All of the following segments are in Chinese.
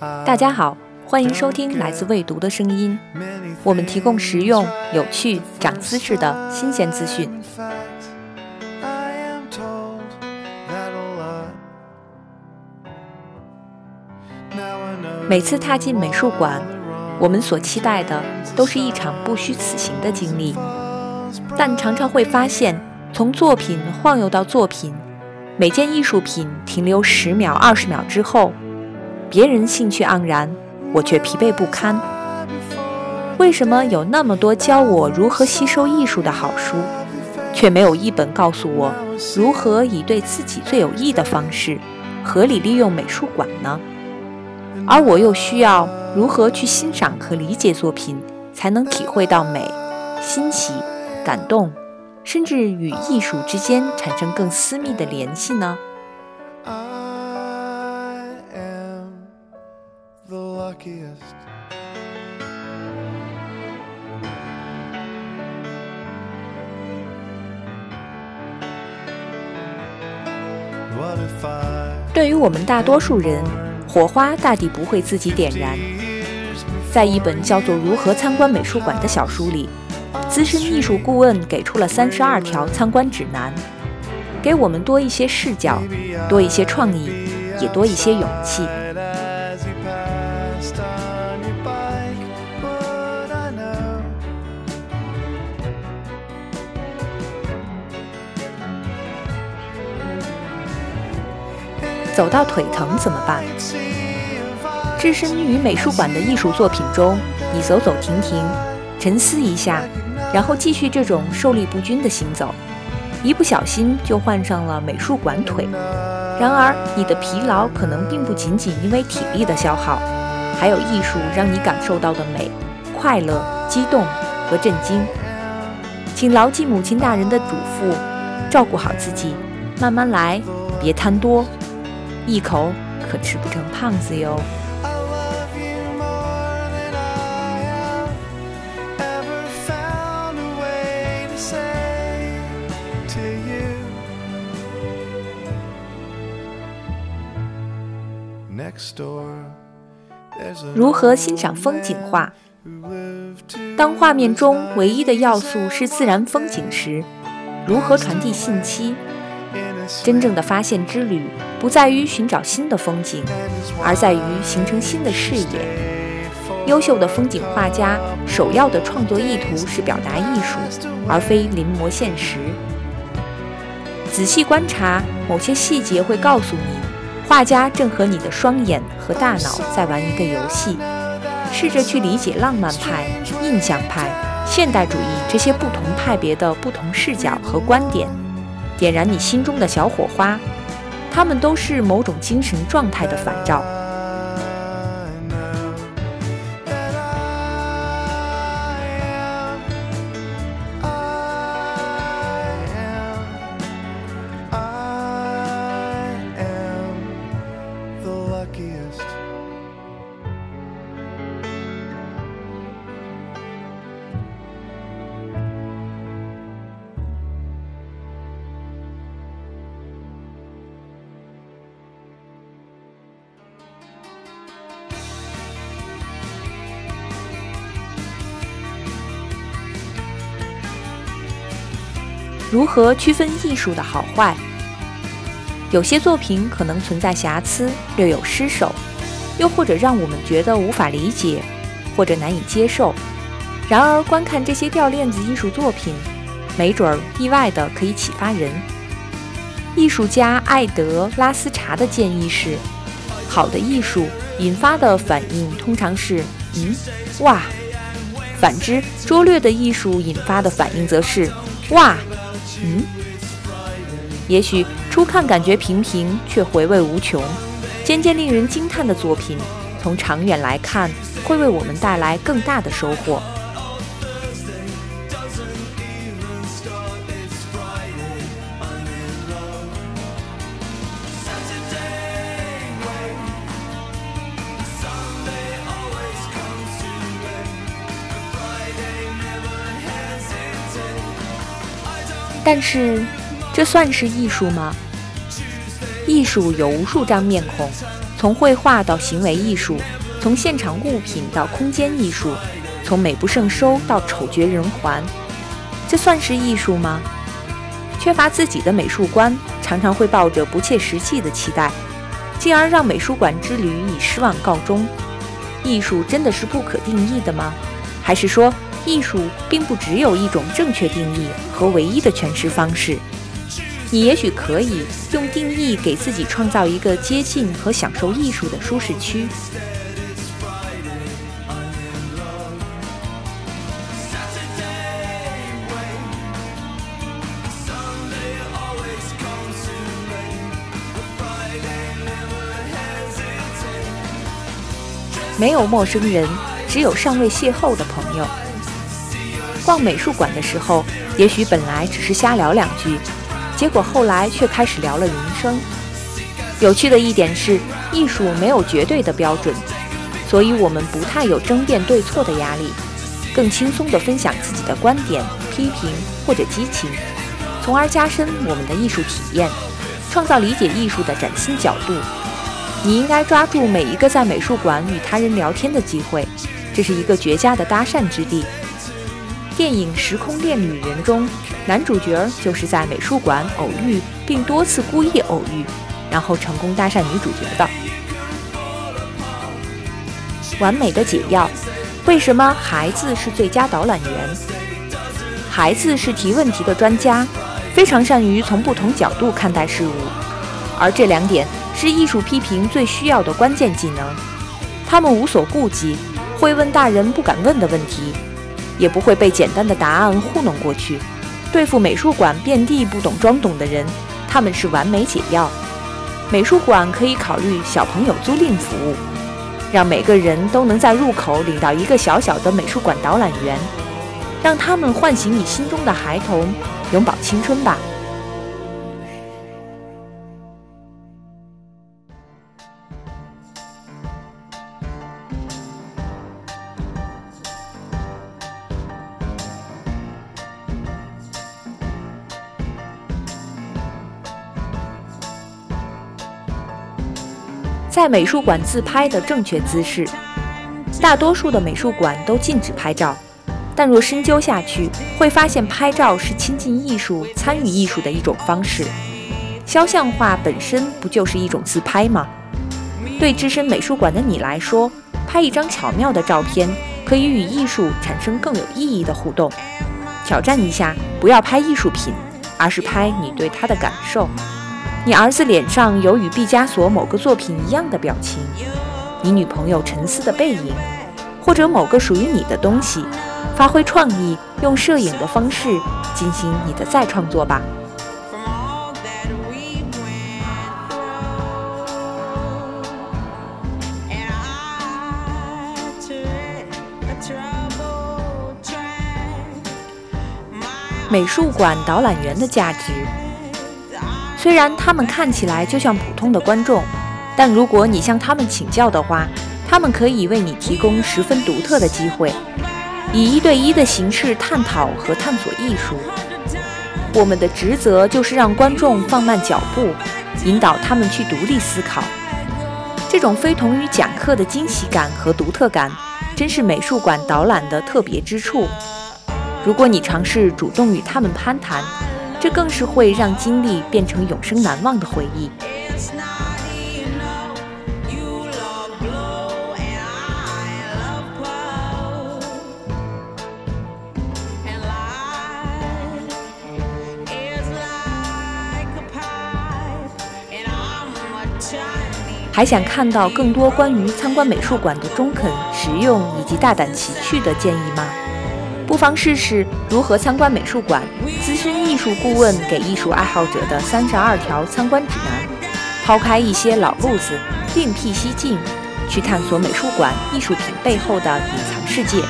大家好，欢迎收听来自未读的声音。我们提供实用、有趣、长姿势的新鲜资讯。每次踏进美术馆，我们所期待的都是一场不虚此行的经历，但常常会发现，从作品晃悠到作品，每件艺术品停留十秒、二十秒之后。别人兴趣盎然，我却疲惫不堪。为什么有那么多教我如何吸收艺术的好书，却没有一本告诉我如何以对自己最有益的方式合理利用美术馆呢？而我又需要如何去欣赏和理解作品，才能体会到美、新奇、感动，甚至与艺术之间产生更私密的联系呢？对于我们大多数人，火花大抵不会自己点燃。在一本叫做《如何参观美术馆》的小书里，资深艺术顾问给出了三十二条参观指南，给我们多一些视角，多一些创意，也多一些勇气。走到腿疼怎么办？置身于美术馆的艺术作品中，你走走停停，沉思一下，然后继续这种受力不均的行走，一不小心就患上了美术馆腿。然而，你的疲劳可能并不仅仅因为体力的消耗，还有艺术让你感受到的美、快乐、激动和震惊。请牢记母亲大人的嘱咐，照顾好自己，慢慢来，别贪多。一口可吃不成胖子哟。如何欣赏风景画？当画面中唯一的要素是自然风景时，如何传递信息？真正的发现之旅，不在于寻找新的风景，而在于形成新的视野。优秀的风景画家首要的创作意图是表达艺术，而非临摹现实。仔细观察某些细节，会告诉你，画家正和你的双眼和大脑在玩一个游戏。试着去理解浪漫派、印象派、现代主义这些不同派别的不同视角和观点。点燃你心中的小火花，它们都是某种精神状态的反照。如何区分艺术的好坏？有些作品可能存在瑕疵，略有失手，又或者让我们觉得无法理解，或者难以接受。然而，观看这些掉链子艺术作品，没准儿意外的可以启发人。艺术家艾德拉斯查的建议是：好的艺术引发的反应通常是“嗯，哇”；反之，拙劣的艺术引发的反应则是“哇”。嗯，也许初看感觉平平，却回味无穷。渐渐令人惊叹的作品，从长远来看，会为我们带来更大的收获。但是，这算是艺术吗？艺术有无数张面孔，从绘画到行为艺术，从现场物品到空间艺术，从美不胜收到丑绝人寰，这算是艺术吗？缺乏自己的美术观，常常会抱着不切实际的期待，进而让美术馆之旅以失望告终。艺术真的是不可定义的吗？还是说，艺术并不只有一种正确定义和唯一的诠释方式？你也许可以用定义给自己创造一个接近和享受艺术的舒适区。没有陌生人，只有尚未邂逅的朋友。逛美术馆的时候，也许本来只是瞎聊两句。结果后来却开始聊了人生。有趣的一点是，艺术没有绝对的标准，所以我们不太有争辩对错的压力，更轻松地分享自己的观点、批评或者激情，从而加深我们的艺术体验，创造理解艺术的崭新角度。你应该抓住每一个在美术馆与他人聊天的机会，这是一个绝佳的搭讪之地。电影《时空恋旅人》中。男主角就是在美术馆偶遇，并多次故意偶遇，然后成功搭讪女主角的。完美的解药：为什么孩子是最佳导览员？孩子是提问题的专家，非常善于从不同角度看待事物，而这两点是艺术批评最需要的关键技能。他们无所顾忌，会问大人不敢问的问题，也不会被简单的答案糊弄过去。对付美术馆遍地不懂装懂的人，他们是完美解药。美术馆可以考虑小朋友租赁服务，让每个人都能在入口领到一个小小的美术馆导览员，让他们唤醒你心中的孩童，永葆青春吧。在美术馆自拍的正确姿势，大多数的美术馆都禁止拍照，但若深究下去，会发现拍照是亲近艺术、参与艺术的一种方式。肖像画本身不就是一种自拍吗？对置身美术馆的你来说，拍一张巧妙的照片，可以与艺术产生更有意义的互动。挑战一下，不要拍艺术品，而是拍你对它的感受。你儿子脸上有与毕加索某个作品一样的表情，你女朋友沉思的背影，或者某个属于你的东西，发挥创意，用摄影的方式进行你的再创作吧。美术馆导览员的价值。虽然他们看起来就像普通的观众，但如果你向他们请教的话，他们可以为你提供十分独特的机会，以一对一的形式探讨和探索艺术。我们的职责就是让观众放慢脚步，引导他们去独立思考。这种非同于讲课的惊喜感和独特感，真是美术馆导览的特别之处。如果你尝试主动与他们攀谈，这更是会让经历变成永生难忘的回忆。还想看到更多关于参观美术馆的中肯、实用以及大胆奇趣的建议吗？不妨试试如何参观美术馆。资深艺术顾问给艺术爱好者的三十二条参观指南，抛开一些老路子，另辟蹊径，去探索美术馆艺术品背后的隐藏世界。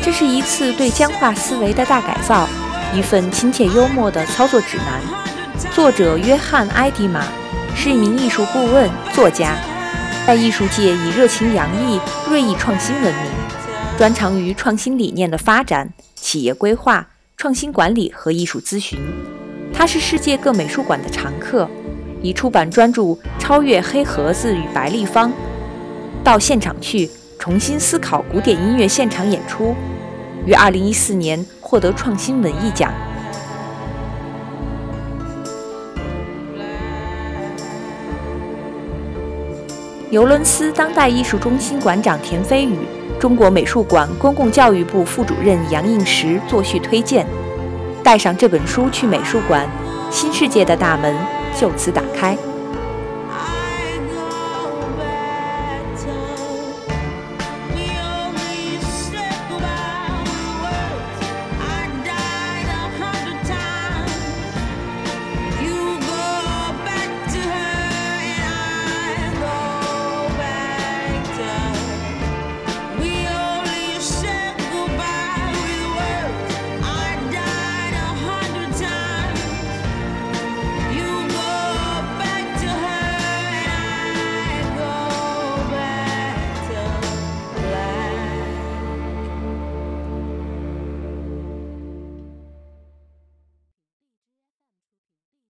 这是一次对僵化思维的大改造，一份亲切幽默的操作指南。作者约翰·埃迪玛是一名艺术顾问、作家。在艺术界以热情洋溢、锐意创新闻名，专长于创新理念的发展、企业规划、创新管理和艺术咨询。他是世界各美术馆的常客，已出版专著《超越黑盒子与白立方》，到现场去重新思考古典音乐现场演出，于2014年获得创新文艺奖。尤伦斯当代艺术中心馆长田飞宇、中国美术馆公共教育部副主任杨应时作序推荐。带上这本书去美术馆，新世界的大门就此打开。